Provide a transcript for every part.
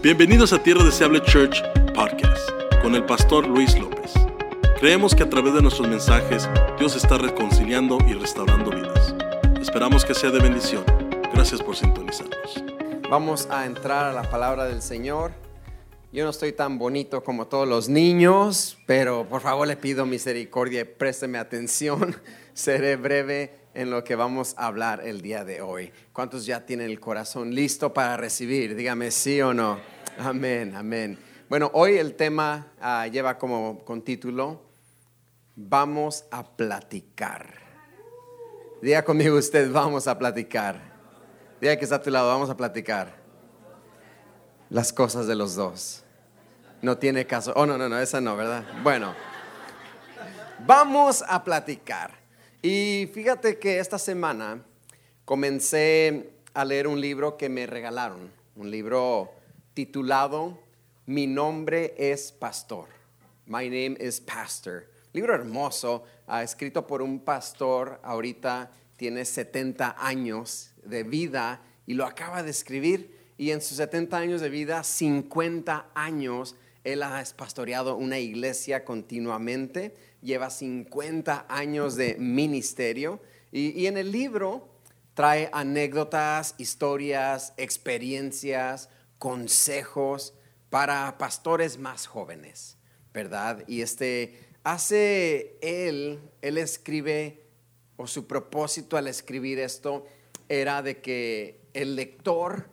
Bienvenidos a Tierra Deseable Church Podcast con el pastor Luis López. Creemos que a través de nuestros mensajes Dios está reconciliando y restaurando vidas. Esperamos que sea de bendición. Gracias por sintonizarnos. Vamos a entrar a la palabra del Señor. Yo no estoy tan bonito como todos los niños, pero por favor le pido misericordia y présteme atención. Seré breve en lo que vamos a hablar el día de hoy. ¿Cuántos ya tienen el corazón listo para recibir? Dígame sí o no. Amén, amén. Bueno, hoy el tema ah, lleva como con título Vamos a platicar. Diga conmigo usted, vamos a platicar. Diga que está a tu lado, vamos a platicar. Las cosas de los dos. No tiene caso. Oh, no, no, no, esa no, ¿verdad? Bueno, vamos a platicar. Y fíjate que esta semana comencé a leer un libro que me regalaron, un libro titulado Mi nombre es Pastor. My name is Pastor. Libro hermoso, ah, escrito por un pastor, ahorita tiene 70 años de vida y lo acaba de escribir. Y en sus 70 años de vida, 50 años, él ha pastoreado una iglesia continuamente, lleva 50 años de ministerio y, y en el libro trae anécdotas, historias, experiencias, consejos para pastores más jóvenes, ¿verdad? Y este hace él, él escribe, o su propósito al escribir esto era de que el lector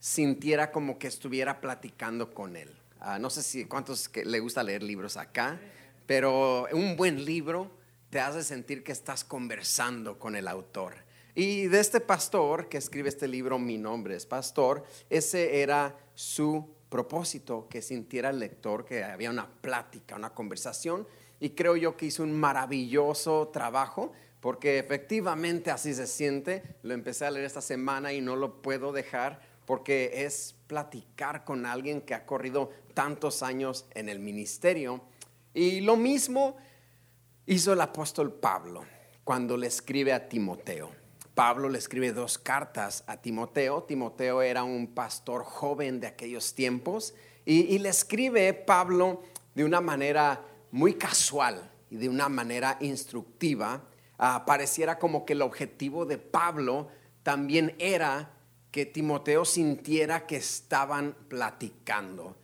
sintiera como que estuviera platicando con él. Ah, no sé si cuántos le gusta leer libros acá, pero un buen libro te hace sentir que estás conversando con el autor. Y de este pastor que escribe este libro, Mi nombre es pastor, ese era su propósito, que sintiera el lector que había una plática, una conversación. Y creo yo que hizo un maravilloso trabajo, porque efectivamente así se siente. Lo empecé a leer esta semana y no lo puedo dejar porque es platicar con alguien que ha corrido tantos años en el ministerio. Y lo mismo hizo el apóstol Pablo cuando le escribe a Timoteo. Pablo le escribe dos cartas a Timoteo. Timoteo era un pastor joven de aquellos tiempos y, le escribe Pablo de una manera muy casual y de una manera instructiva. Ah, pareciera como que el objetivo de Pablo también era que Timoteo sintiera que estaban platicando,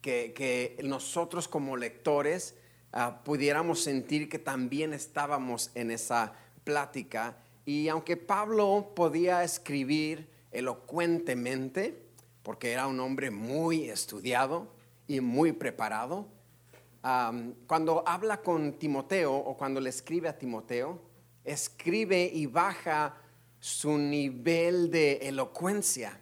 que, nosotros como lectores ah, pudiéramos sentir que también estábamos en esa plática. Y aunque Pablo podía escribir elocuentemente, porque era un hombre muy estudiado y muy preparado, cuando habla con Timoteo o cuando le escribe a Timoteo, escribe y baja su nivel de elocuencia,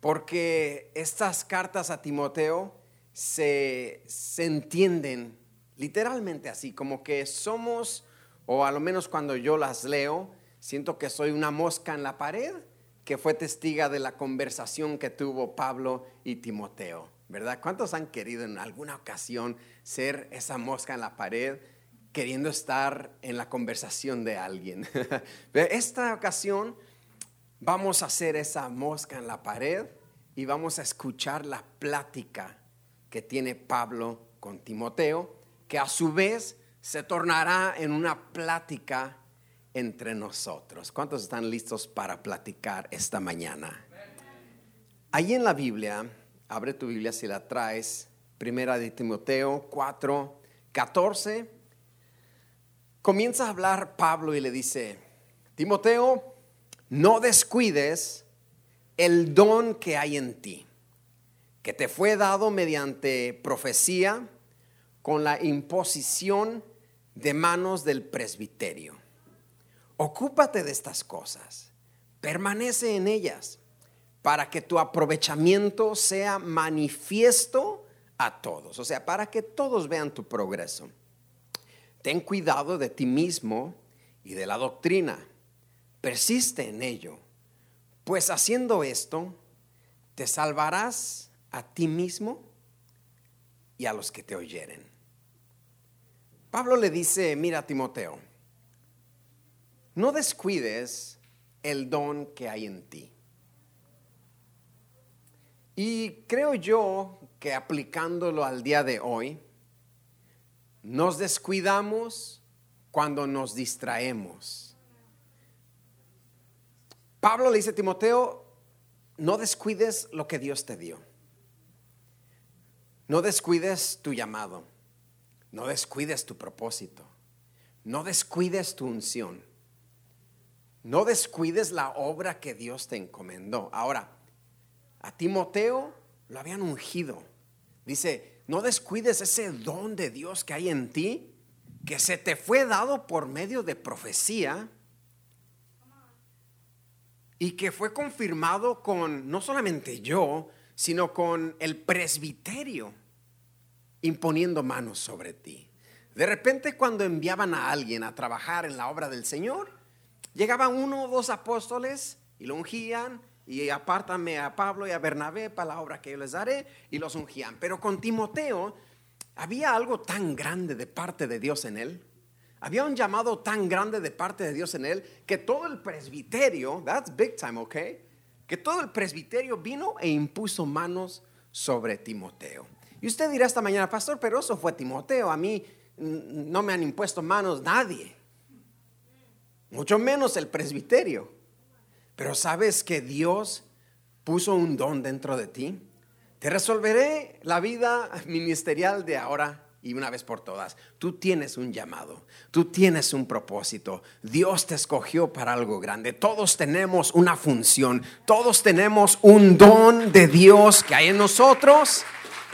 porque estas cartas a Timoteo se, se entienden literalmente así, como que somos, o a lo menos cuando yo las leo, siento que soy una mosca en la pared que fue testiga de la conversación que tuvo Pablo y Timoteo, ¿verdad? ¿Cuántos han querido en alguna ocasión ser esa mosca en la pared queriendo estar en la conversación de alguien. Esta ocasión vamos a hacer esa mosca en la pared y vamos a escuchar la plática que tiene Pablo con Timoteo, que a su vez se tornará en una plática entre nosotros. ¿Cuántos están listos para platicar esta mañana? Ahí en la Biblia, abre tu Biblia si la traes, primera de Timoteo 4, 14 comienza a hablar Pablo y le dice, Timoteo, no descuides el don que hay en ti, que te fue dado mediante profecía con la imposición de manos del presbiterio. Ocúpate de estas cosas, permanece en ellas, para que tu aprovechamiento sea manifiesto a todos, o sea, para que todos vean tu progreso ten cuidado de ti mismo y de la doctrina. Persiste en ello, pues haciendo esto, te salvarás a ti mismo y a los que te oyeren. Pablo le dice, mira Timoteo, no descuides el don que hay en ti. Y creo yo que aplicándolo al día de hoy, nos descuidamos cuando nos distraemos. Pablo le dice a Timoteo, no descuides lo que Dios te dio. No descuides tu llamado. No descuides tu propósito. No descuides tu unción. No descuides la obra que Dios te encomendó. Ahora, a Timoteo lo habían ungido. Dice, no descuides ese don de Dios que hay en ti, que se te fue dado por medio de profecía y que fue confirmado con no solamente yo, sino con el presbiterio imponiendo manos sobre ti. De repente cuando enviaban a alguien a trabajar en la obra del Señor, llegaban uno o dos apóstoles y lo ungían y apártame a Pablo y a Bernabé para la obra que yo les daré y los ungían. Pero con Timoteo había algo tan grande de parte de Dios en él. Había un llamado tan grande de parte de Dios en él que todo el presbiterio, that's big time, ok, que todo el presbiterio vino e impuso manos sobre Timoteo. Y usted dirá esta mañana, pastor, pero eso fue Timoteo, a mí no me han impuesto manos nadie, mucho menos el presbiterio. Pero sabes que Dios puso un don dentro de ti. Te resolveré la vida ministerial de ahora y una vez por todas. Tú tienes un llamado, tú tienes un propósito. Dios te escogió para algo grande. Todos tenemos una función, todos tenemos un don de Dios que hay en nosotros.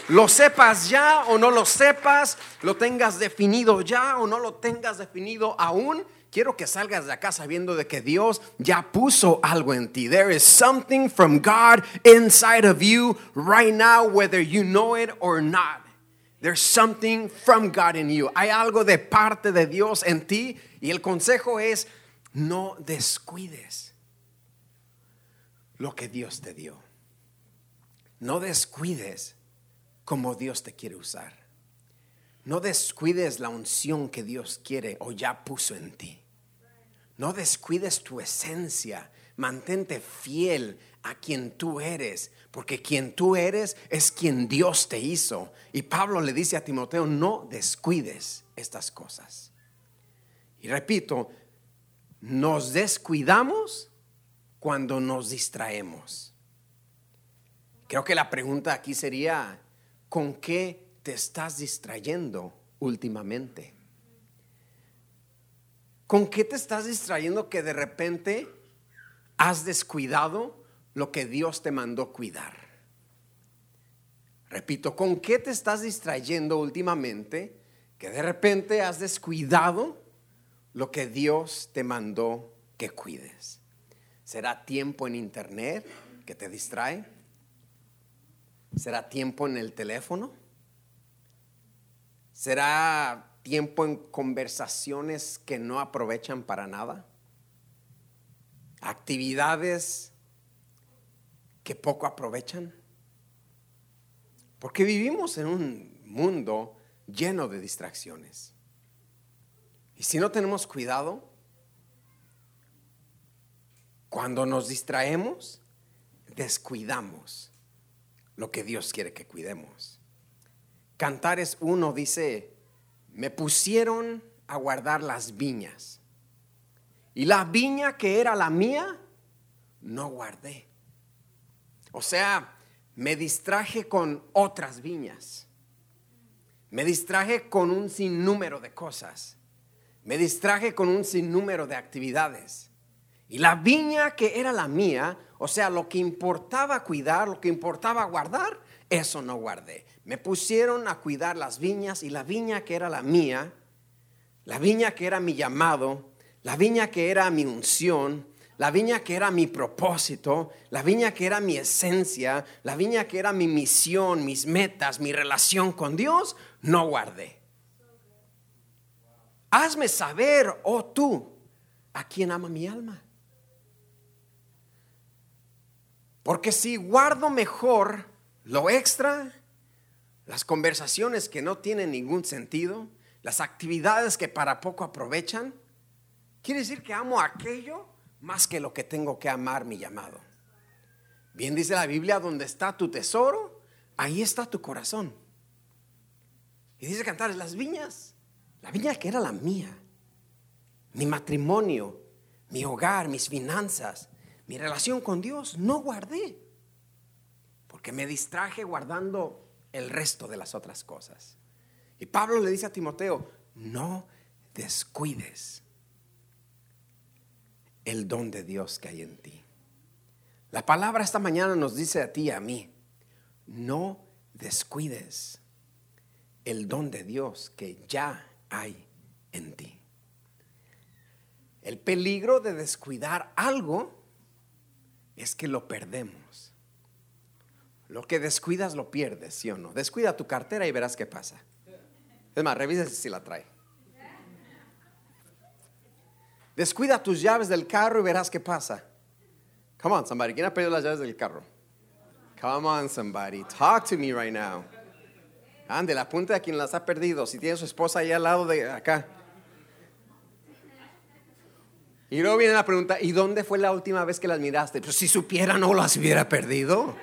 Lo sepas ya o no lo sepas, lo tengas definido ya o no lo tengas definido aún quiero que salgas de acá sabiendo de que Dios ya puso algo en ti. There is something from God inside of you right now, whether you know it or not. There's something from God in you. Hay algo de parte de Dios en ti y el consejo es no descuides lo que Dios te dio. No descuides como Dios te quiere usar. No descuides la unción que Dios quiere o ya puso en ti. No descuides tu esencia. Mantente fiel a quien tú eres, porque quien tú eres es quien Dios te hizo. Y Pablo le dice a Timoteo, no descuides estas cosas. Y repito, nos descuidamos cuando nos distraemos. Creo que la pregunta aquí sería, ¿con qué te estás distrayendo últimamente? ¿Con qué te estás distrayendo que de repente has descuidado lo que Dios te mandó cuidar? Repito, ¿con qué te estás distrayendo últimamente que de repente has descuidado lo que Dios te mandó que cuides? ¿Será tiempo en internet que te distrae? ¿Será tiempo en el teléfono? ¿Será tiempo en conversaciones que no aprovechan para nada, actividades que poco aprovechan, porque vivimos en un mundo lleno de distracciones. Y si no tenemos cuidado, cuando nos distraemos, descuidamos lo que Dios quiere que cuidemos. Cantares uno dice, me pusieron a guardar las viñas. Y la viña que era la mía, no guardé. O sea, me distraje con otras viñas. Me distraje con un sinnúmero de cosas. Me distraje con un sinnúmero de actividades. Y la viña que era la mía, o sea, lo que importaba cuidar, lo que importaba guardar, eso no guardé. Me pusieron a cuidar las viñas y la viña que era la mía, la viña que era mi llamado, la viña que era mi unción, la viña que era mi propósito, la viña que era mi esencia, la viña que era mi misión, mis metas, mi relación con Dios, no guardé. Hazme saber, oh tú, a quién ama mi alma. Porque si guardo mejor lo extra, las conversaciones que no tienen ningún sentido, las actividades que para poco aprovechan, quiere decir que amo aquello más que lo que tengo que amar mi llamado. Bien dice la Biblia, donde está tu tesoro, ahí está tu corazón. Y dice Cantares, las viñas, la viña que era la mía, mi matrimonio, mi hogar, mis finanzas, mi relación con Dios, no guardé. Porque me distraje guardando el resto de las otras cosas. Y Pablo le dice a Timoteo, no descuides el don de Dios que hay en ti. La palabra esta mañana nos dice a ti y a mí, no descuides el don de Dios que ya hay en ti. El peligro de descuidar algo es que lo perdemos. Lo que descuidas lo pierdes, ¿sí o no? Descuida tu cartera y verás qué pasa. Es más, revisa si la trae. Descuida tus llaves del carro y verás qué pasa. Come on, somebody. ¿Quién ha perdido las llaves del carro? Come on, somebody. Talk to me right now. Ande, la punta de quien las ha perdido. Si tiene su esposa ahí al lado de acá. Y luego viene la pregunta, ¿y dónde fue la última vez que las miraste? Pues si supiera no las hubiera perdido.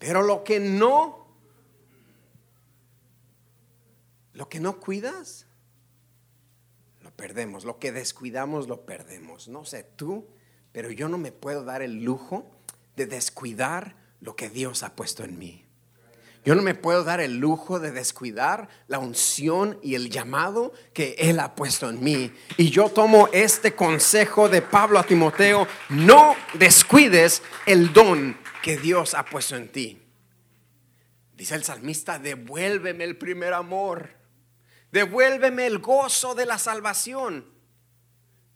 Pero lo que no, lo que no cuidas, lo perdemos. Lo que descuidamos, lo perdemos. No sé tú, pero yo no me puedo dar el lujo de descuidar lo que Dios ha puesto en mí. Yo no me puedo dar el lujo de descuidar la unción y el llamado que Él ha puesto en mí. Y yo tomo este consejo de Pablo a Timoteo, no descuides el don que Dios ha puesto en ti. Dice el salmista, devuélveme el primer amor, devuélveme el gozo de la salvación.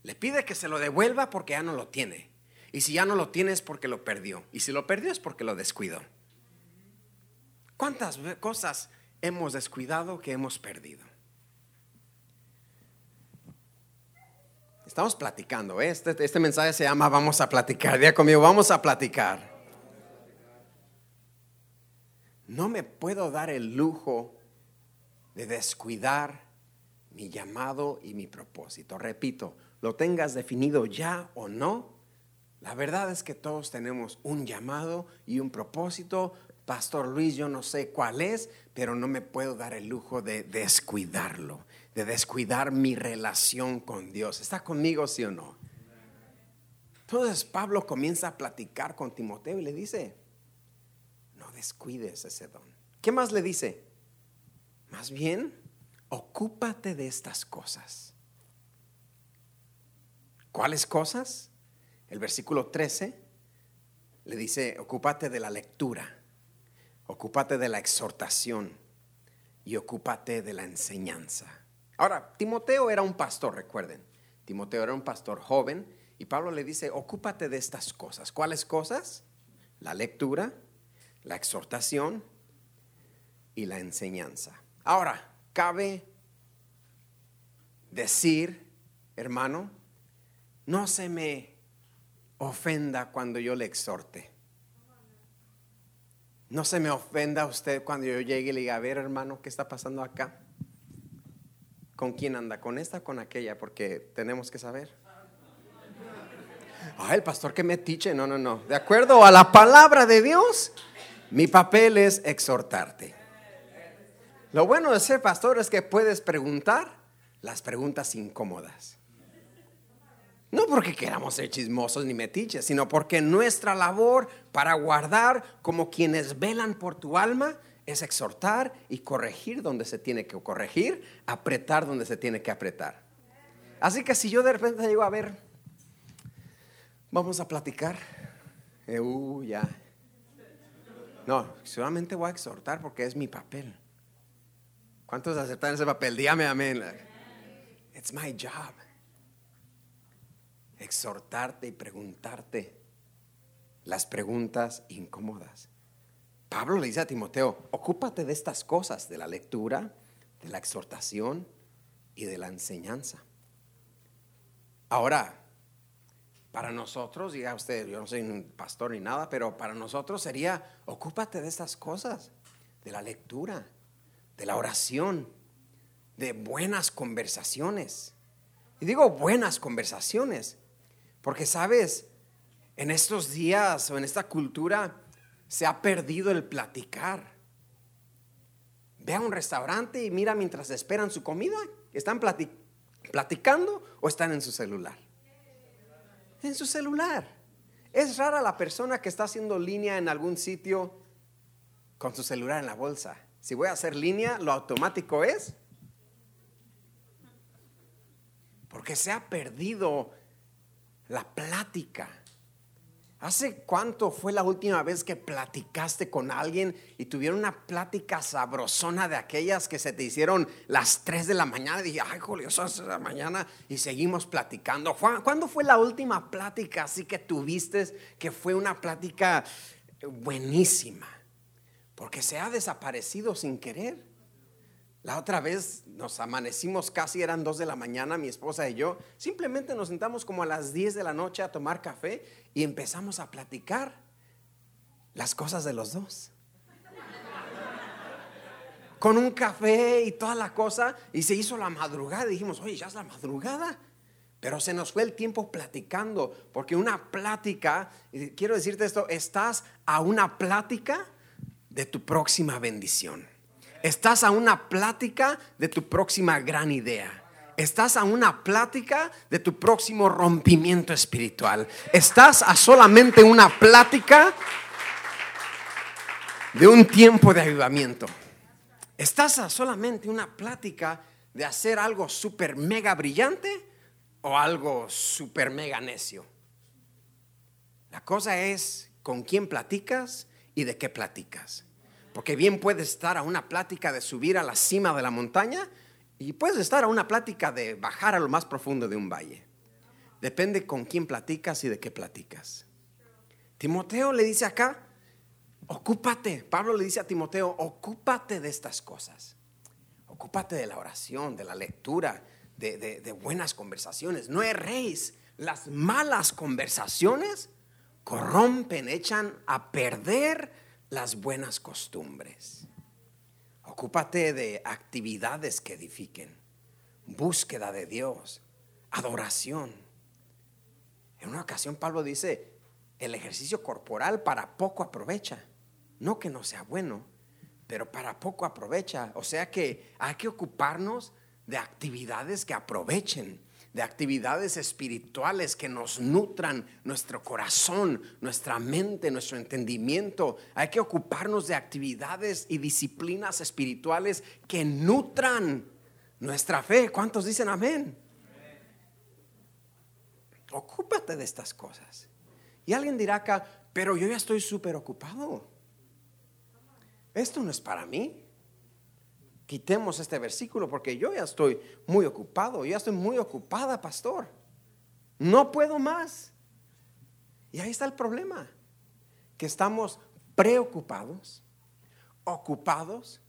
Le pide que se lo devuelva porque ya no lo tiene. Y si ya no lo tiene es porque lo perdió. Y si lo perdió es porque lo descuidó. ¿Cuántas cosas hemos descuidado que hemos perdido? Estamos platicando. ¿eh? Este, este mensaje se llama Vamos a platicar. Día conmigo, vamos a platicar. No me puedo dar el lujo de descuidar mi llamado y mi propósito. Repito, lo tengas definido ya o no, la verdad es que todos tenemos un llamado y un propósito. Pastor Luis, yo no sé cuál es, pero no me puedo dar el lujo de descuidarlo, de descuidar mi relación con Dios. ¿Está conmigo, sí o no? Entonces Pablo comienza a platicar con Timoteo y le dice, no descuides ese don. ¿Qué más le dice? Más bien, ocúpate de estas cosas. ¿Cuáles cosas? El versículo 13 le dice, ocúpate de la lectura, ocúpate de la exhortación y ocúpate de la enseñanza. Ahora, Timoteo era un pastor, recuerden. Timoteo era un pastor joven y Pablo le dice, ocúpate de estas cosas. ¿Cuáles cosas? La lectura, la exhortación y la enseñanza. Ahora, cabe decir, hermano, no se me ofenda cuando yo le exhorte. No se me ofenda usted cuando yo llegue y le diga, a ver hermano, ¿qué está pasando acá? ¿Con quién anda? ¿Con esta o con aquella? Porque tenemos que saber. Ah, el pastor que me tiche. No, no, no. De acuerdo a la palabra de Dios, mi papel es exhortarte. Lo bueno de ser pastor es que puedes preguntar las preguntas incómodas. No porque queramos ser chismosos ni metiches, sino porque nuestra labor para guardar como quienes velan por tu alma es exhortar y corregir donde se tiene que corregir, apretar donde se tiene que apretar. Así que si yo de repente llego a ver, vamos a platicar, eh, uh, ya. No, solamente voy a exhortar porque es mi papel. ¿Cuántos aceptan ese papel? Dígame amén. It's my job exhortarte y preguntarte las preguntas incómodas. Pablo le dice a Timoteo, ocúpate de estas cosas, de la lectura, de la exhortación y de la enseñanza. Ahora, para nosotros, diga usted, yo no soy un pastor ni nada, pero para nosotros sería, ocúpate de estas cosas, de la lectura, de la oración, de buenas conversaciones. Y digo buenas conversaciones, porque sabes, En estos días o en esta cultura se ha perdido el platicar. Ve a un restaurante y mira mientras esperan su comida, ¿están platicando o están en su celular? En su celular. Es rara la persona que está haciendo línea en algún sitio con su celular en la bolsa. Si voy a hacer línea, lo automático es porque se ha perdido la plática. ¿Hace cuánto fue la última vez que platicaste con alguien y tuvieron una plática sabrosona de aquellas que se te hicieron las 3 de la mañana? Y dije, ay, Julio, son de la mañana y seguimos platicando. ¿Cuándo fue la última plática así que tuviste que fue una plática buenísima? Porque se ha desaparecido sin querer. La otra vez nos amanecimos casi, eran dos de la mañana, mi esposa y yo. Simplemente nos sentamos como a las 10 de la noche a tomar café y empezamos a platicar las cosas de los dos. Con un café y toda la cosa. Y se hizo la madrugada. Dijimos, oye, ya es la madrugada. Pero se nos fue el tiempo platicando. Porque una plática, quiero decirte esto, estás a una plática de tu próxima bendición. Estás a una plática de tu próxima gran idea. Estás a una plática de tu próximo rompimiento espiritual. Estás a solamente una plática de un tiempo de avivamiento. Estás a solamente una plática de hacer algo súper mega brillante o algo súper mega necio. La cosa es con quién platicas y de qué platicas. Porque bien puedes estar a una plática de subir a la cima de la montaña y puedes estar a una plática de bajar a lo más profundo de un valle. Depende con quién platicas y de qué platicas. Timoteo le dice acá, ocúpate. Pablo le dice a Timoteo, ocúpate de estas cosas. Ocúpate de la oración, de la lectura, de, de buenas conversaciones. No erréis. Las malas conversaciones corrompen, echan a perder las buenas costumbres. Ocúpate de actividades que edifiquen, búsqueda de Dios, adoración. En una ocasión Pablo dice, el ejercicio corporal para poco aprovecha. No que no sea bueno, pero para poco aprovecha. O sea que hay que ocuparnos de actividades que aprovechen de actividades espirituales que nos nutran nuestro corazón, nuestra mente, nuestro entendimiento. Hay que ocuparnos de actividades y disciplinas espirituales que nutran nuestra fe. ¿Cuántos dicen amén? Ocúpate de estas cosas. Y alguien dirá acá, pero yo ya estoy súper ocupado. Esto no es para mí quitemos este versículo porque yo ya estoy muy ocupado, ya estoy muy ocupada, pastor. No puedo más. Y ahí está el problema, que estamos preocupados, ocupados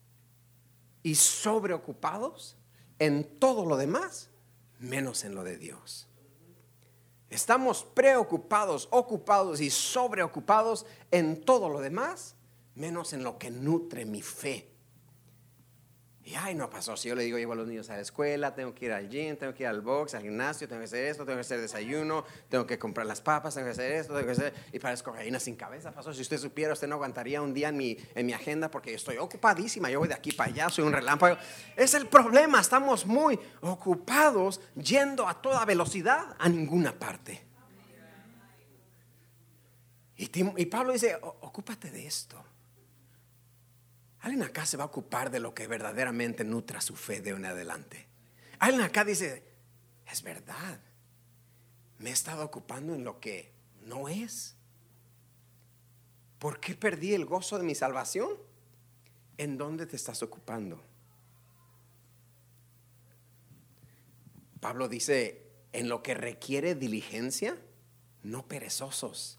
y sobreocupados en todo lo demás, menos en lo de Dios. Estamos preocupados, ocupados y sobreocupados en todo lo demás, menos en lo que nutre mi fe y ay, no pasó. Si yo le digo, llevo a los niños a la escuela, tengo que ir al gym, tengo que ir al box, al gimnasio, tengo que hacer esto, tengo que hacer desayuno, tengo que comprar las papas, tengo que hacer esto, tengo que hacer. Y para cocaína sin cabeza, pasó. Si usted supiera, usted no aguantaría un día en mi, en mi agenda porque estoy ocupadísima. Yo voy de aquí para allá, soy un relámpago. Es el problema, estamos muy ocupados yendo a toda velocidad a ninguna parte. Y, y Pablo dice, ocúpate de esto. Alguien acá se va a ocupar de lo que verdaderamente nutra su fe de en adelante. Alguien acá dice, es verdad, me he estado ocupando en lo que no es. ¿Por qué perdí el gozo de mi salvación? ¿En dónde te estás ocupando? Pablo dice, en lo que requiere diligencia, no perezosos,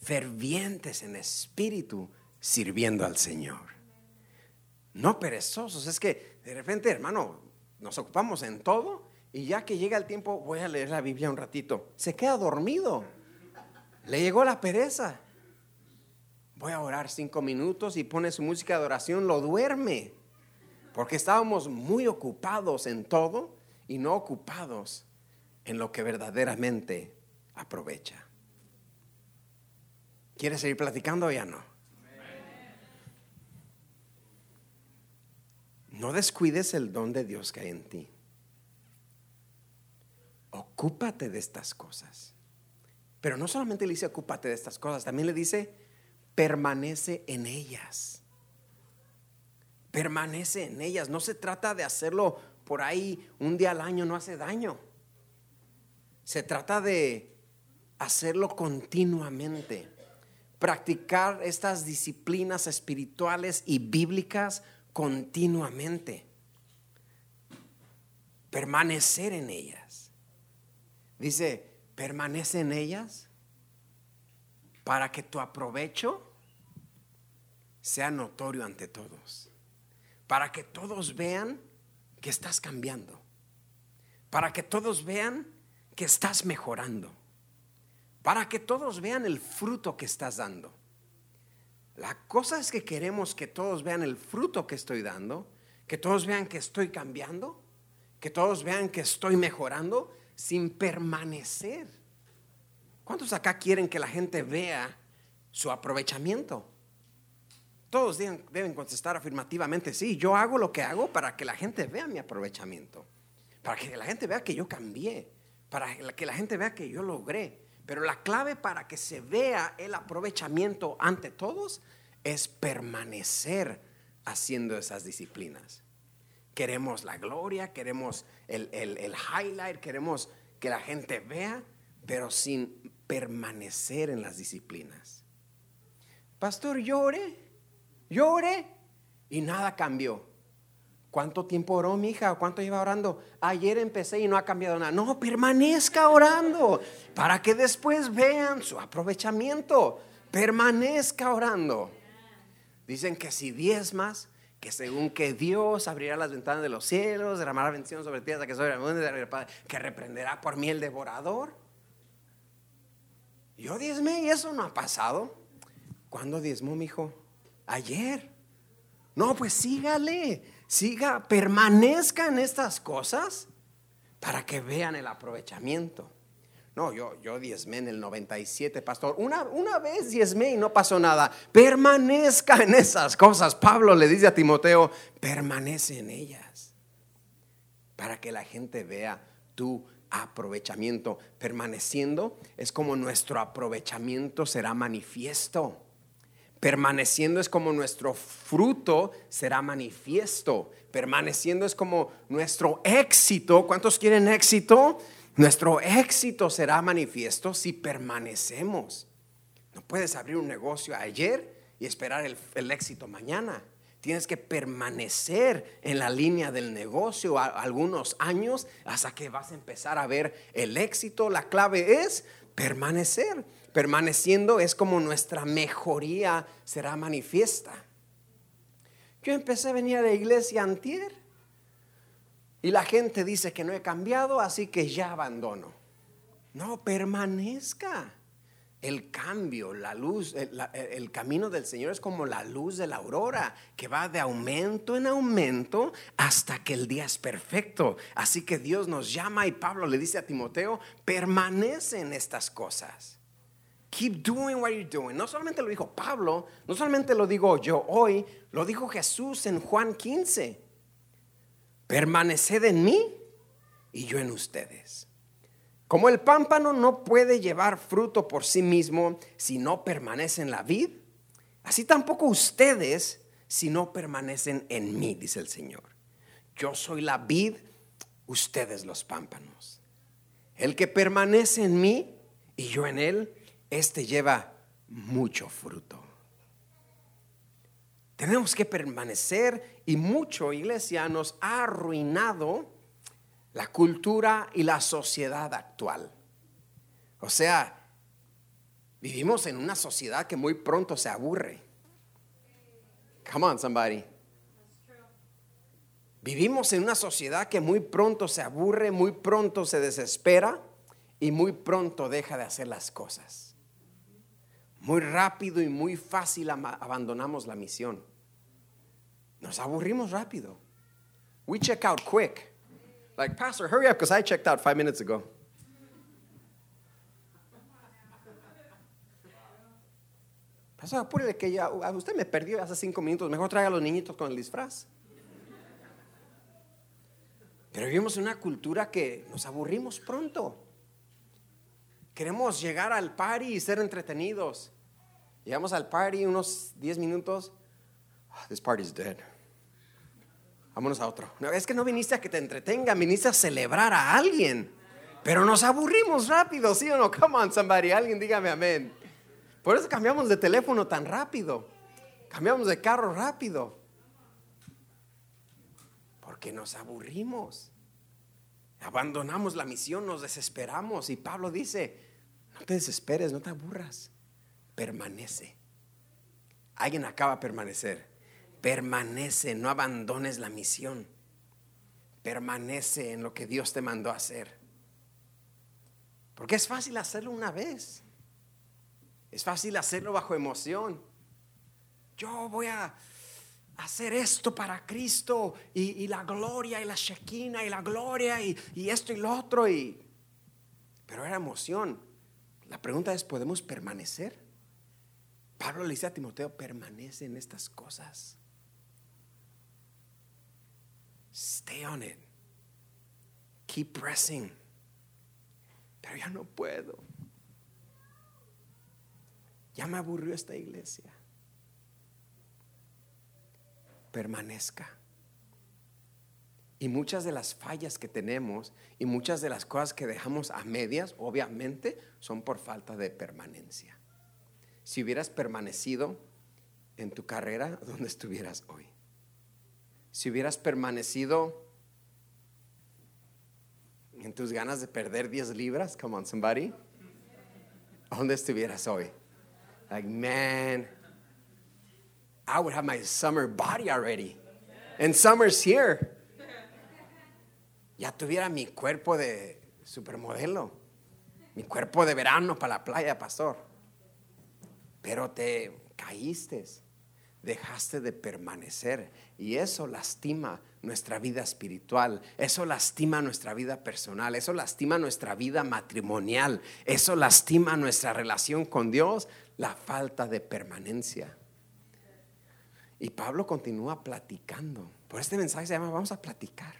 fervientes en espíritu, sirviendo al Señor. No perezosos, es que de repente, hermano, nos ocupamos en todo y ya que llega el tiempo, voy a leer la Biblia un ratito. Se queda dormido. Le llegó la pereza. Voy a orar cinco minutos y pone su música de oración, lo duerme. Porque estábamos muy ocupados en todo y no ocupados en lo que verdaderamente aprovecha. ¿Quieres seguir platicando o ya no? No descuides el don de Dios que hay en ti. Ocúpate de estas cosas. Pero no solamente le dice ocúpate de estas cosas, también le dice permanece en ellas. Permanece en ellas. No se trata de hacerlo por ahí un día al año, no hace daño. Se trata de hacerlo continuamente. Practicar estas disciplinas espirituales y bíblicas continuamente. Permanecer en ellas. Dice, permanece en ellas para que tu aprovecho sea notorio ante todos. Para que todos vean que estás cambiando. Para que todos vean que estás mejorando. Para que todos vean el fruto que estás dando. La cosa es que queremos que todos vean el fruto que estoy dando, que todos vean que estoy cambiando, que todos vean que estoy mejorando sin permanecer. ¿Cuántos acá quieren que la gente vea su aprovechamiento? Todos deben, contestar afirmativamente, sí, yo hago lo que hago para que la gente vea mi aprovechamiento, para que la gente vea que yo cambié, para que la gente vea que yo logré. Pero la clave para que se vea el aprovechamiento ante todos es permanecer haciendo esas disciplinas. Queremos la gloria, queremos el, highlight, queremos que la gente vea, pero sin permanecer en las disciplinas. Pastor, llore, llore y nada cambió. ¿Cuánto tiempo oró mi hija? ¿Cuánto lleva orando? Ayer empecé y no ha cambiado nada. No, permanezca orando para que después vean su aprovechamiento. Permanezca orando. Dicen que si más que según que Dios abrirá las ventanas de los cielos, derramará bendición sobre ti hasta que sobre el mundo, que reprenderá por mí el devorador. Yo diezmé y eso no ha pasado. ¿Cuándo diezmó mi hijo? Ayer. No, pues sígale siga, permanezca en estas cosas para que vean el aprovechamiento. No, yo, yo diezmé en el 97, pastor. Una, una vez diezmé y no pasó nada. Permanezca en esas cosas. Pablo le dice a Timoteo, permanece en ellas. Para que la gente vea tu aprovechamiento. Permaneciendo es como nuestro aprovechamiento será manifiesto. Permaneciendo es como nuestro fruto será manifiesto. Permaneciendo es como nuestro éxito. ¿Cuántos quieren éxito? Nuestro éxito será manifiesto si permanecemos. No puedes abrir un negocio ayer y esperar el, éxito mañana. Tienes que permanecer en la línea del negocio algunos años hasta que vas a empezar a ver el éxito. La clave es permanecer permaneciendo es como nuestra mejoría será manifiesta. Yo empecé a venir a la iglesia antier y la gente dice que no he cambiado, así que ya abandono. No, permanezca. El cambio, la luz, el, el, camino del Señor es como la luz de la aurora, que va de aumento en aumento hasta que el día es perfecto. Así que Dios nos llama y Pablo le dice a Timoteo, permanece en estas cosas. Keep doing what you're doing. No solamente lo dijo Pablo, no solamente lo digo yo hoy, lo dijo Jesús en Juan 15. Permaneced en mí y yo en ustedes. Como el pámpano no puede llevar fruto por sí mismo si no permanece en la vid, así tampoco ustedes si no permanecen en mí, dice el Señor. Yo soy la vid, ustedes los pámpanos. El que permanece en mí y yo en él, este lleva mucho fruto. Tenemos que permanecer y mucho, iglesia, nos ha arruinado la cultura y la sociedad actual. O sea, vivimos en una sociedad que muy pronto se aburre. Come on, somebody. Vivimos en una sociedad que muy pronto se aburre, muy pronto se desespera y muy pronto deja de hacer las cosas muy rápido y muy fácil abandonamos la misión. Nos aburrimos rápido. We check out quick. Like, Pastor, hurry up because I checked out five minutes ago. Pastor, apúrele que ya usted me perdió hace cinco minutos. Mejor traiga a los niñitos con el disfraz. Pero vivimos en una cultura que nos aburrimos pronto. Queremos llegar al party y ser entretenidos. Llegamos al party unos 10 minutos. Ah, this party is dead. Vámonos a otro. No, es que no viniste a que te entretenga, viniste a celebrar a alguien. Pero nos aburrimos rápido, ¿sí o no? Come on, somebody. Alguien dígame amén. Por eso cambiamos de teléfono tan rápido. Cambiamos de carro rápido. Porque nos aburrimos. Abandonamos la misión, nos desesperamos. Y Pablo dice, no te desesperes, no te aburras. Permanece. Alguien acaba de permanecer. Permanece, no abandones la misión. Permanece en lo que Dios te mandó a hacer. Porque es fácil hacerlo una vez. Es fácil hacerlo bajo emoción. Yo voy a hacer esto para Cristo y, la gloria y la Shekinah y la gloria y, y, esto y lo otro. Y, pero era emoción. La pregunta es, ¿podemos permanecer? Pablo le dice a Timoteo, permanece en estas cosas. Stay on it. Keep pressing. Pero ya no puedo. Ya me aburrió esta iglesia permanezca. Y muchas de las fallas que tenemos y muchas de las cosas que dejamos a medias, obviamente, son por falta de permanencia. Si hubieras permanecido en tu carrera, ¿dónde estuvieras hoy? Si hubieras permanecido en tus ganas de perder 10 libras, come on somebody, ¿dónde estuvieras hoy? Like, man, I would have my summer body already. And summer's here. Ya tuviera mi cuerpo de supermodelo, mi cuerpo de verano para la playa, pastor. Pero te caíste, dejaste de permanecer y eso lastima nuestra vida espiritual, eso lastima nuestra vida personal, eso lastima nuestra vida matrimonial, eso lastima nuestra relación con Dios, la falta de permanencia. Y Pablo continúa platicando. Por este mensaje se llama Vamos a platicar.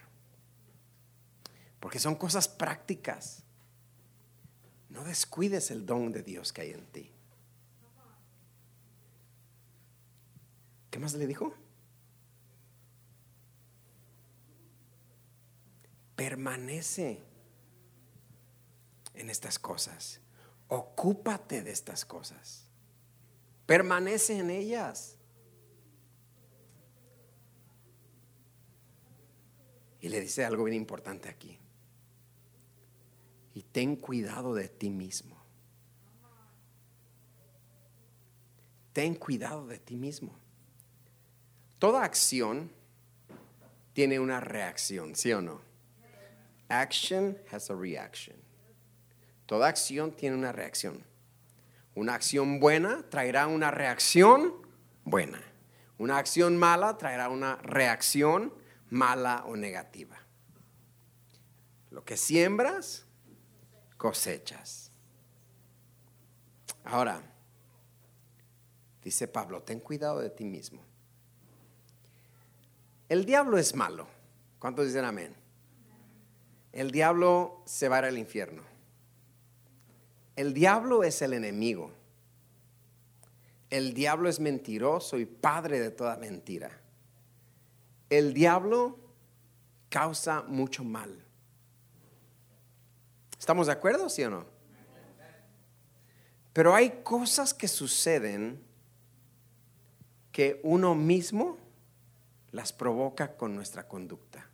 Porque son cosas prácticas. No descuides el don de Dios que hay en ti. ¿Qué más le dijo? Permanece en estas cosas. Ocúpate de estas cosas. Permanece en ellas. Y le dice algo bien importante aquí. Y ten cuidado de ti mismo. Ten cuidado de ti mismo. Toda acción tiene una reacción, ¿sí o no? Action has a reaction. Toda acción tiene una reacción. Una acción buena traerá una reacción buena. Una acción mala traerá una reacción mala o negativa. Lo que siembras, cosechas. Ahora, dice Pablo, ten cuidado de ti mismo. El diablo es malo. ¿Cuántos dicen amén? El diablo se va al infierno. El diablo es el enemigo. El diablo es mentiroso y padre de toda mentira el diablo causa mucho mal. ¿Estamos de acuerdo, sí o no? Pero hay cosas que suceden que uno mismo las provoca con nuestra conducta.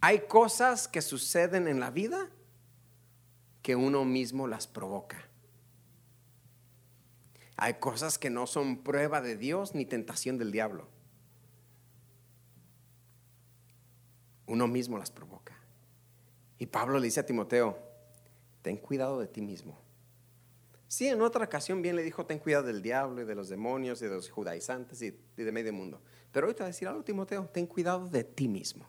Hay cosas que suceden en la vida que uno mismo las provoca. Hay cosas que no son prueba de Dios ni tentación del diablo. Uno mismo las provoca. Y Pablo le dice a Timoteo, ten cuidado de ti mismo. Sí, en otra ocasión bien le dijo, ten cuidado del diablo y de los demonios y de los judaizantes y de medio mundo. Pero hoy te va a decir algo, Timoteo, ten cuidado de ti mismo.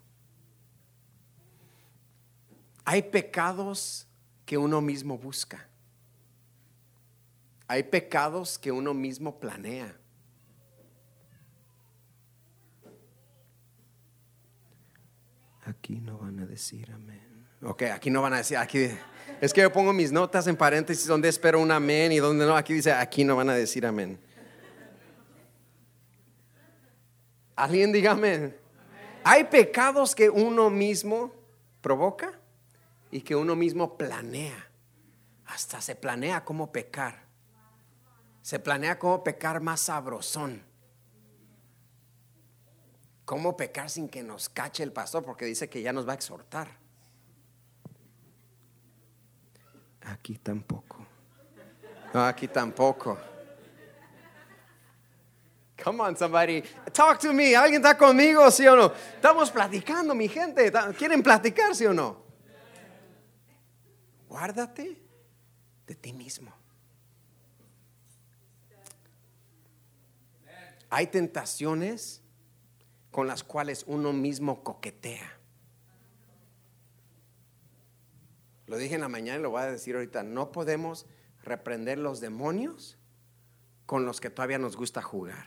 Hay pecados que uno mismo busca. Hay pecados que uno mismo planea. Aquí no van a decir amén. Ok, aquí no van a decir, aquí es que yo pongo mis notas en paréntesis donde espero un amén y donde no, aquí dice, aquí no van a decir amén. Alguien diga. Hay pecados que uno mismo provoca y que uno mismo planea. Hasta se planea cómo pecar. Se planea cómo pecar más sabrosón. Cómo pecar sin que nos cache el pastor, porque dice que ya nos va a exhortar. Aquí tampoco. No, aquí tampoco. Come on, somebody. Talk to me. ¿Alguien está conmigo, sí o no? Estamos platicando, mi gente. ¿Quieren platicar, sí o no? Guárdate de ti mismo. Hay tentaciones con las cuales uno mismo coquetea. Lo dije en la mañana y lo voy a decir ahorita. No podemos reprender los demonios con los que todavía nos gusta jugar.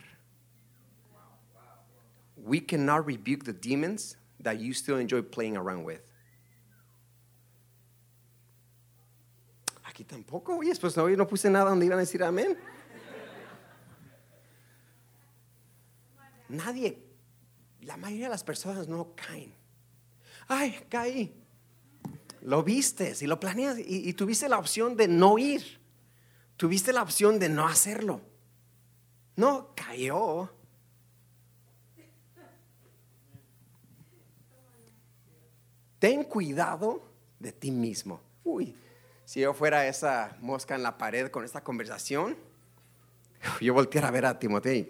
We cannot rebuke the demons that you still enjoy playing around with. Aquí tampoco, oye, pues no, no puse nada donde iban a decir amén. Nadie, la mayoría de las personas no caen. Ay, caí. Lo viste y lo planeas y, y tuviste la opción de no ir. Tuviste la opción de no hacerlo. No cayó. Ten cuidado de ti mismo. Uy, si yo fuera esa mosca en la pared con esta conversación, yo volteara a ver a Timoteo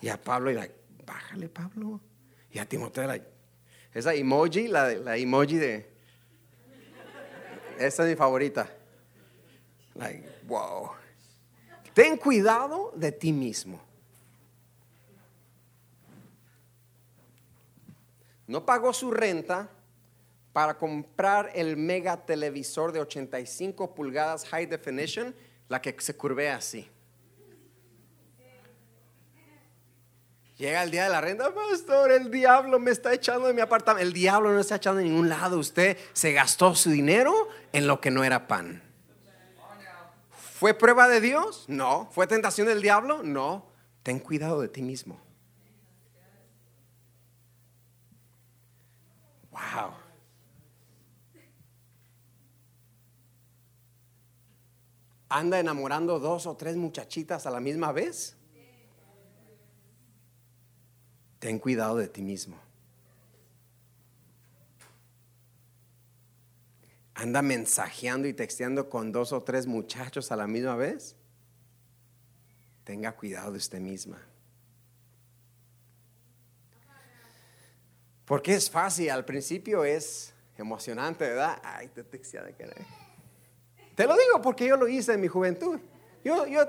y, a Pablo y la, bájale Pablo. Y a Timoteo la, esa emoji, la, la emoji de, esa es mi favorita. Like, wow. Ten cuidado de ti mismo. No pagó su renta para comprar el mega televisor de 85 pulgadas high definition, la que se curvea así. Llega el día de la renta, pastor, el diablo me está echando de mi apartamento. El diablo no está echando de ningún lado. Usted se gastó su dinero en lo que no era pan. ¿Fue prueba de Dios? No. ¿Fue tentación del diablo? No. Ten cuidado de ti mismo. Wow. ¿Anda enamorando dos o tres muchachitas a la misma vez? Ten cuidado de ti mismo. ¿Anda mensajeando y texteando con dos o tres muchachos a la misma vez? Tenga cuidado de usted misma. Porque es fácil, al principio es emocionante, ¿verdad? Ay, te textea de querer. Te lo digo porque yo lo hice en mi juventud. Yo, yo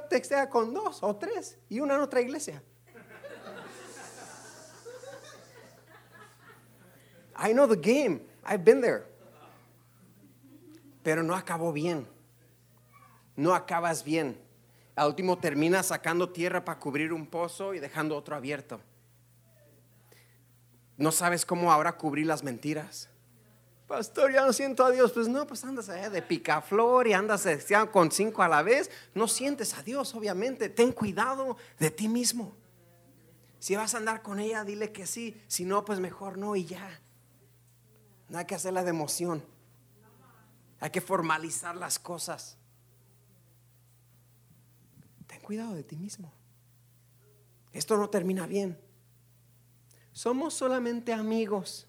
con dos o tres y una en otra iglesia. I know the game. I've been there. Pero no acabó bien. No acabas bien. Al último terminas sacando tierra para cubrir un pozo y dejando otro abierto. No sabes cómo ahora cubrir las mentiras. Pastor, ya no siento a Dios. Pues no, pues andas allá de picaflor y andas con cinco a la vez. No sientes a Dios, obviamente. Ten cuidado de ti mismo. Si vas a andar con ella, dile que sí. Si no, pues mejor no y ya. No hay que hacerla de emoción. Hay que formalizar las cosas. Ten cuidado de ti mismo. Esto no termina bien. Somos solamente amigos.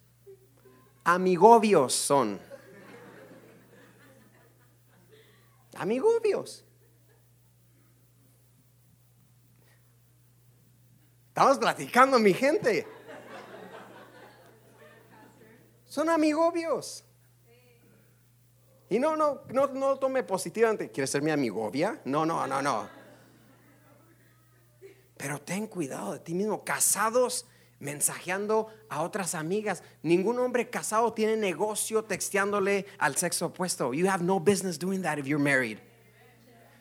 Amigobios son. Amigobios. Estamos platicando, mi gente. Son amigobios. Y no, no, no, no lo tome positivamente. ¿Quieres ser mi amigovia? No, no, no, no. Pero ten cuidado de ti mismo. Casados mensajeando a otras amigas. Ningún hombre casado tiene negocio texteándole al sexo opuesto. You have no business doing that if you're married.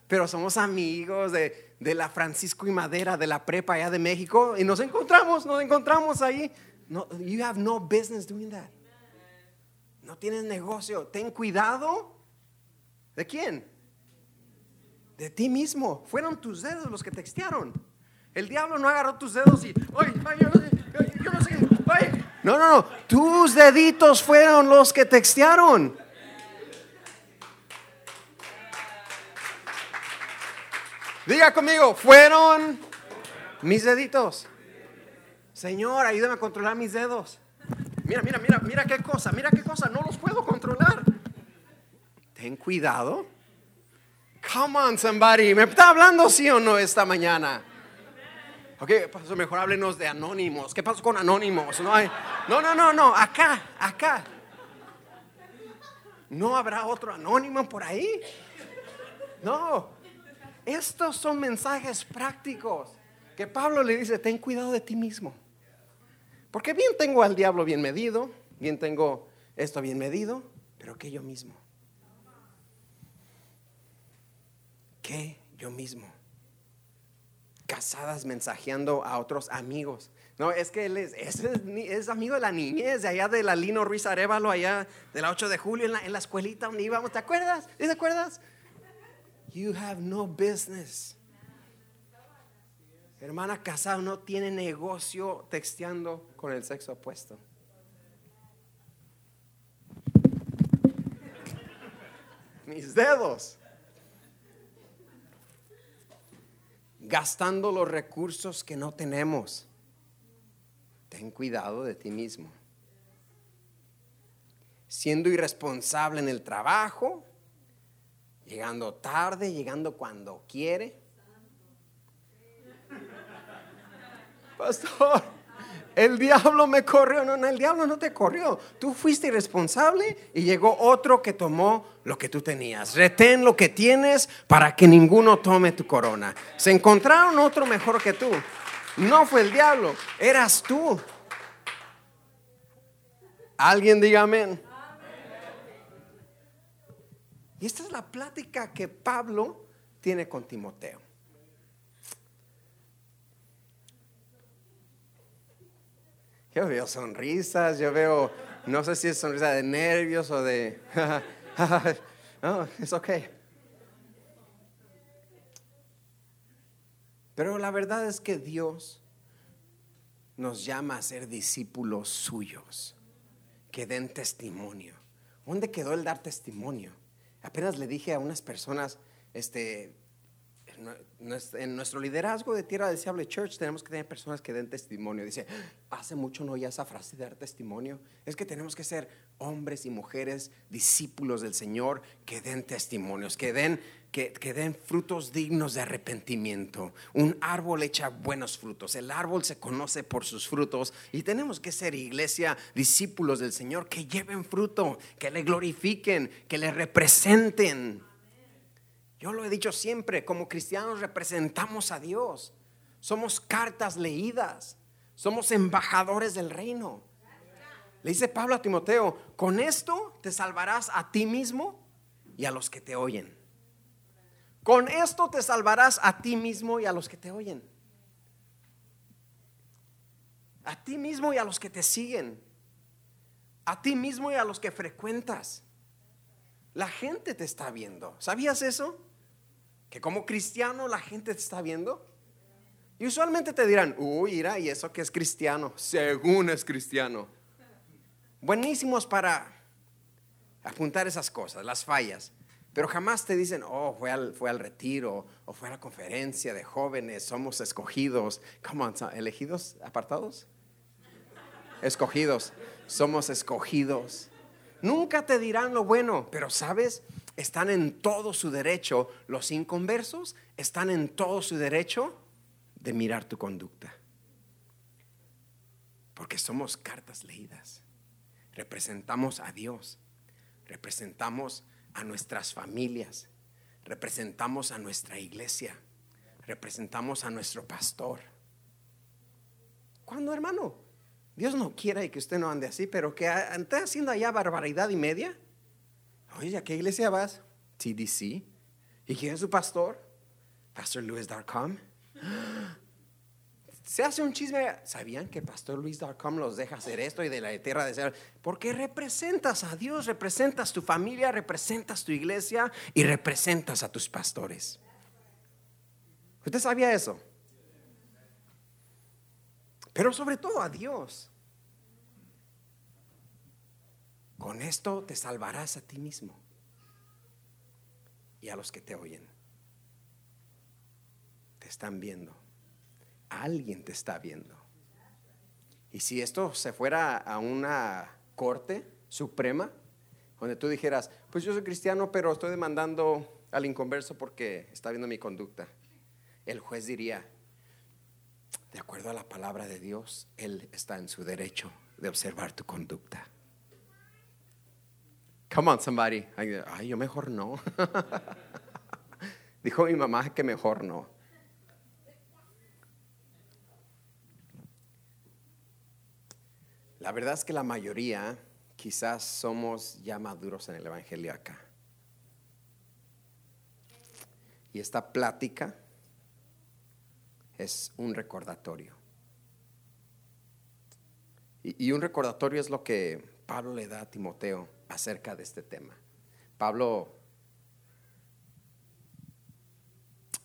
pero somos amigos de, de la Francisco y Madera, de la prepa allá de México, y nos encontramos, nos encontramos ahí. No, you have no business doing that. No tienes negocio. Ten cuidado. ¿De quién? De ti mismo. Fueron tus dedos los que textearon. El diablo no agarró tus dedos y, ay, ay, yo no sé, yo no sé, ay. No, no, no. Tus deditos fueron los que textearon. Diga conmigo, fueron mis deditos. Señor, ayúdame a controlar mis dedos. Mira, mira, mira, mira qué cosa, mira qué cosa, no los puedo controlar. Ten cuidado. Come on, somebody. ¿Me está hablando sí o no esta mañana? Ok, pasó mejor háblenos de anónimos. ¿Qué pasó con anónimos? No, no, no, no, acá, acá. ¿No habrá otro anónimo por ahí? No. Estos son mensajes prácticos que Pablo le dice, ten cuidado de ti mismo. Porque bien tengo al diablo bien medido, bien tengo esto bien medido, pero que yo mismo. Que yo mismo. Casadas mensajeando a otros amigos. No, es que él es, es, amigo de la niñez, de allá de la Lino Ruiz Arevalo, allá de la 8 de julio, en la, en la escuelita donde íbamos. ¿Te acuerdas? ¿Te acuerdas? You have no business Hermana casada no tiene negocio texteando con el sexo opuesto. Mis dedos. Gastando los recursos que no tenemos. Ten cuidado de ti mismo. Siendo irresponsable en el trabajo, llegando tarde, llegando cuando quiere pastor, el diablo me corrió. No, no, el diablo no te corrió. Tú fuiste irresponsable y llegó otro que tomó lo que tú tenías. Retén lo que tienes para que ninguno tome tu corona. Se encontraron otro mejor que tú. No fue el diablo, eras tú. Alguien diga amén. Y esta es la plática que Pablo tiene con Timoteo. Yo veo sonrisas, yo veo, no sé si es sonrisa de nervios o de, no, es ok. Pero la verdad es que Dios nos llama a ser discípulos suyos, que den testimonio. ¿Dónde quedó el dar testimonio? Apenas le dije a unas personas, este, en nuestro liderazgo de Tierra Deseable Church tenemos que tener personas que den testimonio. Dice, hace mucho no oía esa frase de dar testimonio. Es que tenemos que ser hombres y mujeres discípulos del Señor que den testimonios, que den, que, que den frutos dignos de arrepentimiento. Un árbol echa buenos frutos. El árbol se conoce por sus frutos y tenemos que ser iglesia, discípulos del Señor que lleven fruto, que le glorifiquen, que le representen. Yo lo he dicho siempre, como cristianos representamos a Dios. Somos cartas leídas. Somos embajadores del reino. Le dice Pablo a Timoteo, con esto te salvarás a ti mismo y a los que te oyen. Con esto te salvarás a ti mismo y a los que te oyen. A ti mismo y a los que te siguen. A ti mismo y a los que frecuentas. La gente te está viendo. ¿Sabías eso? Que como cristiano la gente te está viendo. Y usualmente te dirán, uy, mira, y eso que es cristiano, según es cristiano. Buenísimos para apuntar esas cosas, las fallas. Pero jamás te dicen, oh, fue al, fue al retiro o fue a la conferencia de jóvenes, somos escogidos. ¿Cómo? ¿Elegidos? ¿Apartados? Escogidos. Somos escogidos. Nunca te dirán lo bueno, pero sabes, están en todo su derecho, los inconversos están en todo su derecho de mirar tu conducta. Porque somos cartas leídas. Representamos a Dios, representamos a nuestras familias, representamos a nuestra iglesia, representamos a nuestro pastor. ¿Cuándo, hermano? Dios no quiere que usted no ande así, pero que esté haciendo allá barbaridad y media. Oye, ¿a qué iglesia vas? TDC. ¿Y quién es su pastor? Pastor Luis Darcom. Se hace un chisme. ¿Sabían que Pastor Luis Darcom los deja hacer esto y de la tierra de ser? Porque representas a Dios, representas tu familia, representas tu iglesia y representas a tus pastores. ¿Usted sabía eso? Pero sobre todo a Dios. Con esto te salvarás a ti mismo y a los que te oyen. Te están viendo. Alguien te está viendo. Y si esto se fuera a una corte suprema, donde tú dijeras, pues yo soy cristiano, pero estoy demandando al inconverso porque está viendo mi conducta, el juez diría, de acuerdo a la palabra de Dios, Él está en su derecho de observar tu conducta. Come on, somebody. Ay, yo mejor no. Dijo mi mamá que mejor no. La verdad es que la mayoría quizás somos ya maduros en el Evangelio acá. Y esta plática es un recordatorio. Y, y un recordatorio es lo que Pablo le da a Timoteo acerca de este tema. Pablo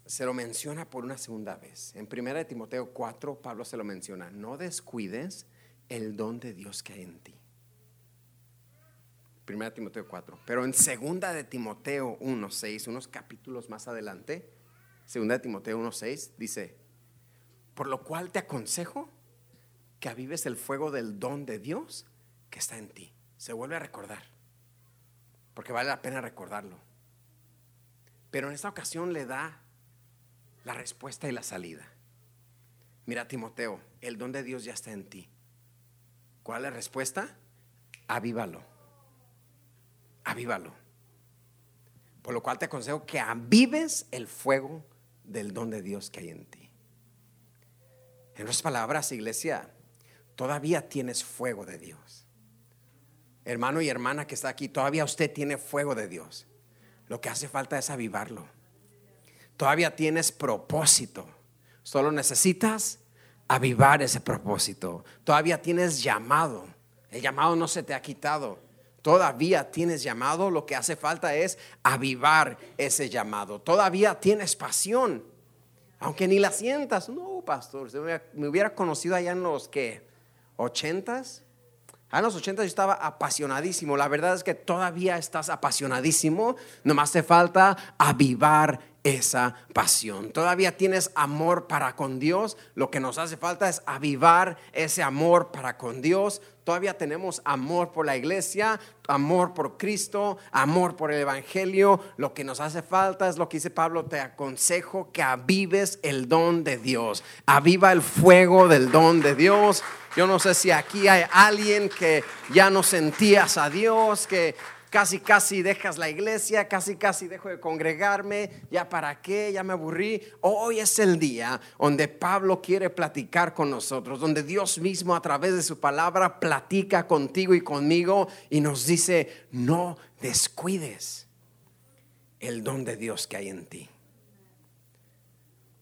se lo menciona por una segunda vez. En 1 Timoteo 4, Pablo se lo menciona, no descuides el don de Dios que hay en ti. 1 Timoteo 4. Pero en 2 de Timoteo 1, 6, unos capítulos más adelante, 2 de Timoteo 1, 6, dice, por lo cual te aconsejo que avives el fuego del don de Dios que está en ti. Se vuelve a recordar porque vale la pena recordarlo. Pero en esta ocasión le da la respuesta y la salida. Mira, Timoteo, el don de Dios ya está en ti. ¿Cuál es la respuesta? Avívalo. Avívalo. Por lo cual te aconsejo que avives el fuego del don de Dios que hay en ti. En otras palabras, iglesia, todavía tienes fuego de Dios hermano y hermana que está aquí, todavía usted tiene fuego de Dios. Lo que hace falta es avivarlo. Todavía tienes propósito. Solo necesitas avivar ese propósito. Todavía tienes llamado. El llamado no se te ha quitado. Todavía tienes llamado. Lo que hace falta es avivar ese llamado. Todavía tienes pasión. Aunque ni la sientas. No, pastor. Me hubiera conocido allá en los que ochentas en los 80 yo estaba apasionadísimo. La verdad es que todavía estás apasionadísimo. Nomás te falta avivar esa pasión. Todavía tienes amor para con Dios. Lo que nos hace falta es avivar ese amor para con Dios. Todavía tenemos amor por la iglesia, amor por Cristo, amor por el Evangelio. Lo que nos hace falta es lo que dice Pablo, te aconsejo que avives el don de Dios. Aviva el fuego del don de Dios yo no sé si aquí hay alguien que ya no sentías a Dios, que casi casi dejas la iglesia, casi casi dejo de congregarme, ya para qué, ya me aburrí. Hoy es el día donde Pablo quiere platicar con nosotros, donde Dios mismo a través de su palabra platica contigo y conmigo y nos dice, no descuides el don de Dios que hay en ti.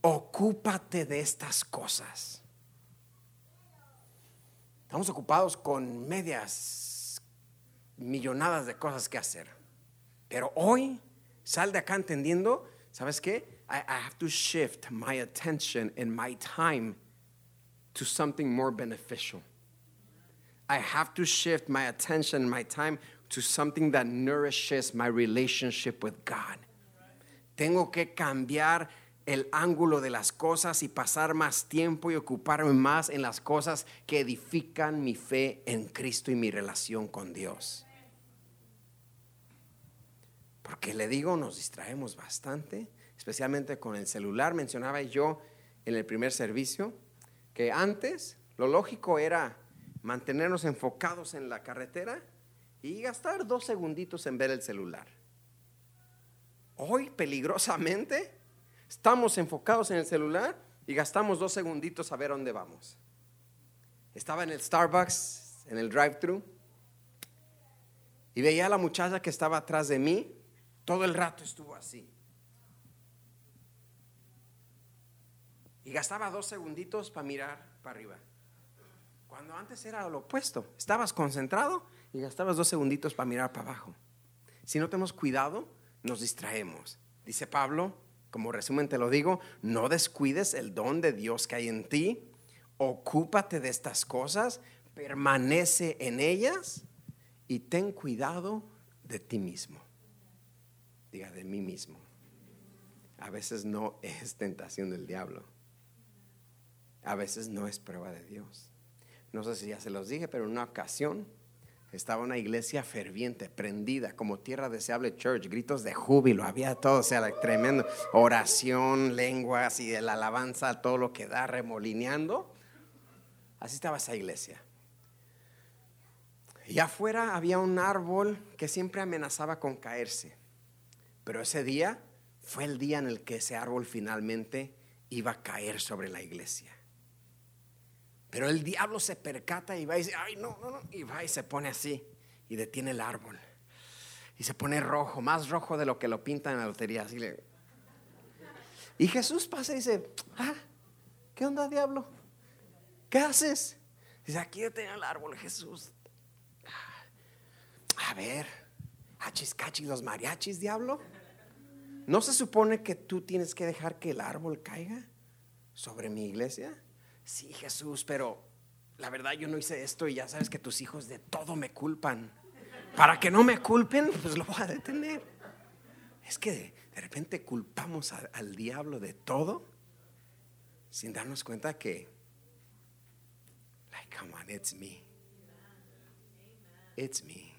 Ocúpate de estas cosas. Estamos ocupados con medias millonadas de cosas que hacer. Pero hoy sal de acá entendiendo, ¿sabes qué? I, I have to shift my attention and my time to something more beneficial. I have to shift my attention and my time to something that nourishes my relationship with God. Tengo que cambiar el ángulo de las cosas y pasar más tiempo y ocuparme más en las cosas que edifican mi fe en Cristo y mi relación con Dios. Porque le digo, nos distraemos bastante, especialmente con el celular. Mencionaba yo en el primer servicio que antes lo lógico era mantenernos enfocados en la carretera y gastar dos segunditos en ver el celular. Hoy peligrosamente Estamos enfocados en el celular y gastamos dos segunditos a ver dónde vamos. Estaba en el Starbucks, en el drive-thru, y veía a la muchacha que estaba atrás de mí. Todo el rato estuvo así. Y gastaba dos segunditos para mirar para arriba. Cuando antes era lo opuesto. Estabas concentrado y gastabas dos segunditos para mirar para abajo. Si no tenemos cuidado, nos distraemos. Dice Pablo, como resumen te lo digo, no descuides el don de Dios que hay en ti. Ocúpate de estas cosas, permanece en ellas y ten cuidado de ti mismo. De mí mismo. A veces no es tentación del diablo. A veces no es prueba de Dios. No sé si ya se los dije, pero en una ocasión estaba una iglesia ferviente, prendida, como tierra deseable church, gritos de júbilo, había todo, o sea, tremendo, oración, lenguas y la alabanza, todo lo que da, remolineando. Así estaba esa iglesia. Y afuera había un árbol que siempre amenazaba con caerse. Pero ese día fue el día en el que ese árbol finalmente iba a caer sobre la iglesia. Pero el diablo se percata y va y dice, ay, no, no, no, y va y se pone así y detiene el árbol. Y se pone rojo, más rojo de lo que lo pintan en la lotería. Así le... Y Jesús pasa y dice, ah, ¿qué onda, diablo? ¿Qué haces? Dice, aquí detiene el árbol, Jesús. A ver, cachis los mariachis, diablo. ¿No se supone que tú tienes que dejar que el árbol caiga sobre mi iglesia? Sí, Jesús, pero la verdad yo no hice esto y ya sabes que tus hijos de todo me culpan. Para que no me culpen, pues lo voy a detener. Es que de repente culpamos al diablo de todo sin darnos cuenta que, like, come on, it's me. It's me.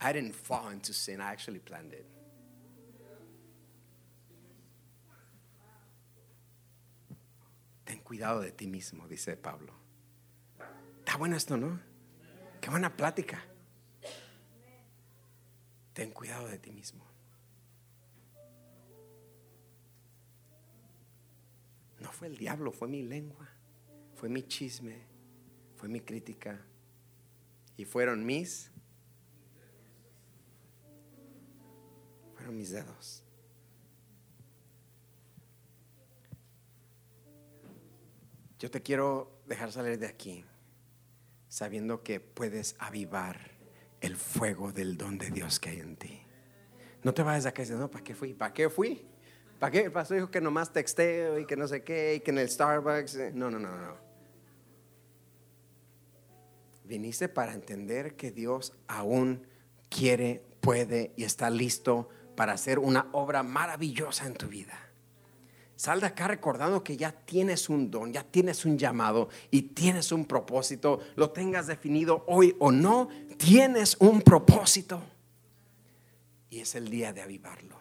I didn't fall into sin, I actually planned it. Ten cuidado de ti mismo, dice Pablo. Está bueno esto, ¿no? Qué buena plática. Ten cuidado de ti mismo. No fue el diablo, fue mi lengua, fue mi chisme, fue mi crítica y fueron mis fueron mis dedos. Yo te quiero dejar salir de aquí sabiendo que puedes avivar el fuego del don de Dios que hay en ti. No te vayas acá y no, ¿para qué fui? ¿Para qué fui? ¿Para qué? El pastor dijo que nomás texteo y que no sé qué y que en el Starbucks. No, no, no, no. Viniste para entender que Dios aún quiere, puede y está listo para hacer una obra maravillosa en tu vida. Sal de acá recordando que ya tienes un don, ya tienes un llamado y tienes un propósito. Lo tengas definido hoy o no, tienes un propósito. Y es el día de avivarlo.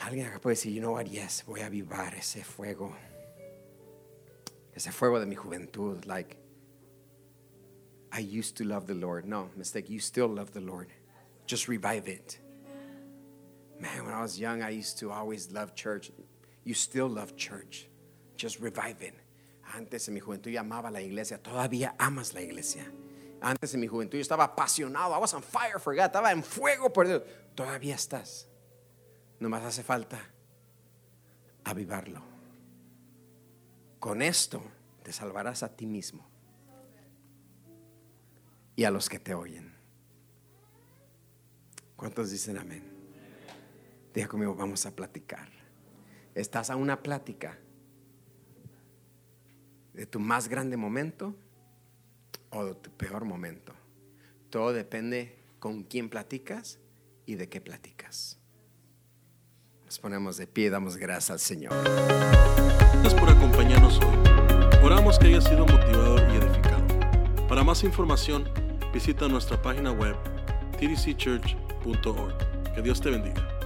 Alguien acá puede decir, you know what, yes, voy a avivar ese fuego. Ese fuego de mi juventud. Like, I used to love the Lord. No, mistake, you still love the Lord. Just revive it. Man, when I was young, I used to always love church. You still love church. Just revive it. Antes en mi juventud yo amaba la iglesia. Todavía amas la iglesia. Antes en mi juventud yo estaba apasionado. I was on fire for God. Estaba en fuego por Dios. Todavía estás. Nomás hace falta avivarlo. Con esto te salvarás a ti mismo y a los que te oyen. ¿Cuántos dicen amén? Diga conmigo, vamos a platicar. Estás a una plática de tu más grande momento o de tu peor momento. Todo depende con quién platicas y de qué platicas. Nos ponemos de pie y damos gracias al Señor. Gracias por acompañarnos hoy. Oramos que haya sido motivado y edificado. Para más información, visita nuestra página web tdcchurch.org. Que Dios te bendiga.